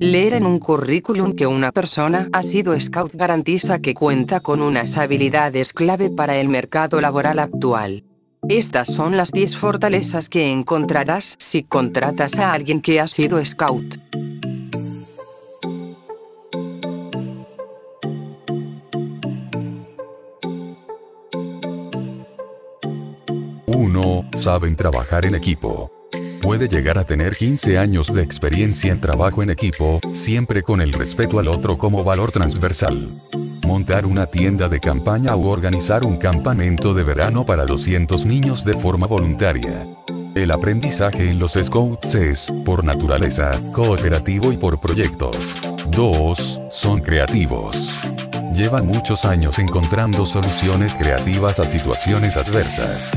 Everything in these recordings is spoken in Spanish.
Leer en un currículum que una persona ha sido scout garantiza que cuenta con unas habilidades clave para el mercado laboral actual. Estas son las 10 fortalezas que encontrarás si contratas a alguien que ha sido scout. 1. Saben trabajar en equipo. Puede llegar a tener 15 años de experiencia en trabajo en equipo, siempre con el respeto al otro como valor transversal. Montar una tienda de campaña o organizar un campamento de verano para 200 niños de forma voluntaria. El aprendizaje en los Scouts es, por naturaleza, cooperativo y por proyectos. 2. Son creativos. Llevan muchos años encontrando soluciones creativas a situaciones adversas.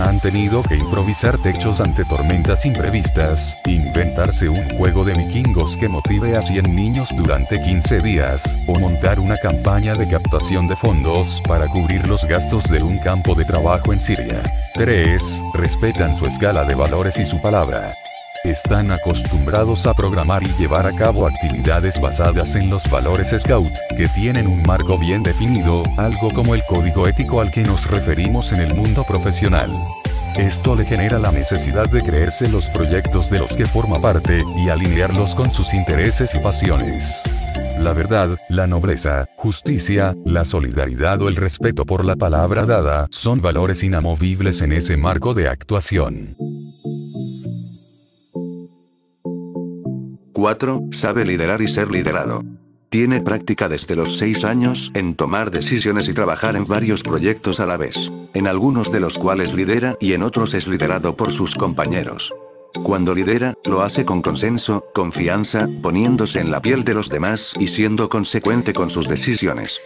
Han tenido que improvisar techos ante tormentas imprevistas, inventarse un juego de vikingos que motive a 100 niños durante 15 días, o montar una campaña de captación de fondos para cubrir los gastos de un campo de trabajo en Siria. 3. Respetan su escala de valores y su palabra. Están acostumbrados a programar y llevar a cabo actividades basadas en los valores Scout, que tienen un marco bien definido, algo como el código ético al que nos referimos en el mundo profesional. Esto le genera la necesidad de creerse los proyectos de los que forma parte, y alinearlos con sus intereses y pasiones. La verdad, la nobleza, justicia, la solidaridad o el respeto por la palabra dada son valores inamovibles en ese marco de actuación. 4. Sabe liderar y ser liderado. Tiene práctica desde los 6 años en tomar decisiones y trabajar en varios proyectos a la vez, en algunos de los cuales lidera y en otros es liderado por sus compañeros. Cuando lidera, lo hace con consenso, confianza, poniéndose en la piel de los demás y siendo consecuente con sus decisiones.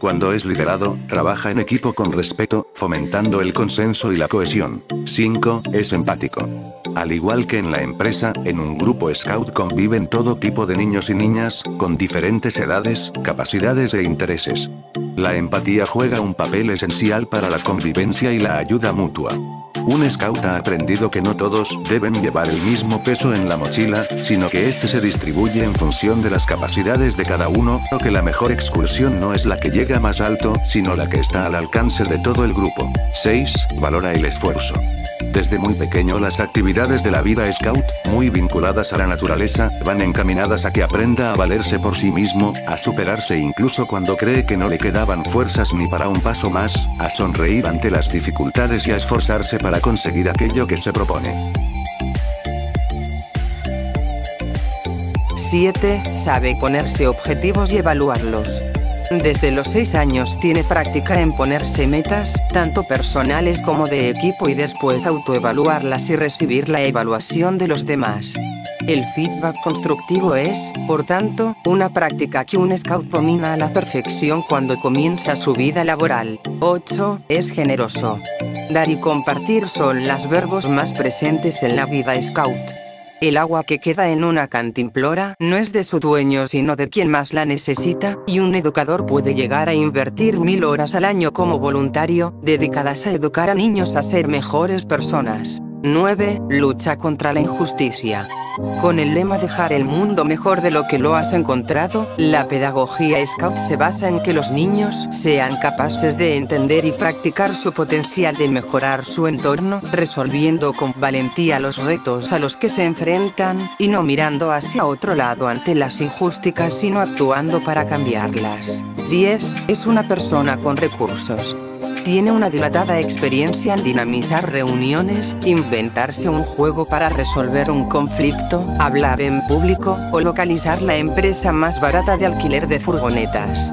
Cuando es liderado, trabaja en equipo con respeto, fomentando el consenso y la cohesión. 5. Es empático. Al igual que en la empresa, en un grupo scout conviven todo tipo de niños y niñas, con diferentes edades, capacidades e intereses. La empatía juega un papel esencial para la convivencia y la ayuda mutua. Un scout ha aprendido que no todos deben llevar el mismo peso en la mochila, sino que este se distribuye en función de las capacidades de cada uno, o que la mejor excursión no es la que llega más alto, sino la que está al alcance de todo el grupo. 6. Valora el esfuerzo. Desde muy pequeño las actividades de la vida scout, muy vinculadas a la naturaleza, van encaminadas a que aprenda a valerse por sí mismo, a superarse incluso cuando cree que no le quedaban fuerzas ni para un paso más, a sonreír ante las dificultades y a esforzarse para conseguir aquello que se propone. 7. Sabe ponerse objetivos y evaluarlos. Desde los 6 años tiene práctica en ponerse metas, tanto personales como de equipo y después autoevaluarlas y recibir la evaluación de los demás. El feedback constructivo es, por tanto, una práctica que un scout domina a la perfección cuando comienza su vida laboral. 8. Es generoso. Dar y compartir son los verbos más presentes en la vida scout. El agua que queda en una cantimplora no es de su dueño sino de quien más la necesita, y un educador puede llegar a invertir mil horas al año como voluntario, dedicadas a educar a niños a ser mejores personas. 9. Lucha contra la injusticia. Con el lema dejar el mundo mejor de lo que lo has encontrado, la pedagogía Scout se basa en que los niños sean capaces de entender y practicar su potencial de mejorar su entorno, resolviendo con valentía los retos a los que se enfrentan, y no mirando hacia otro lado ante las injusticias sino actuando para cambiarlas. 10. Es una persona con recursos. Tiene una dilatada experiencia en dinamizar reuniones, inventarse un juego para resolver un conflicto, hablar en público, o localizar la empresa más barata de alquiler de furgonetas.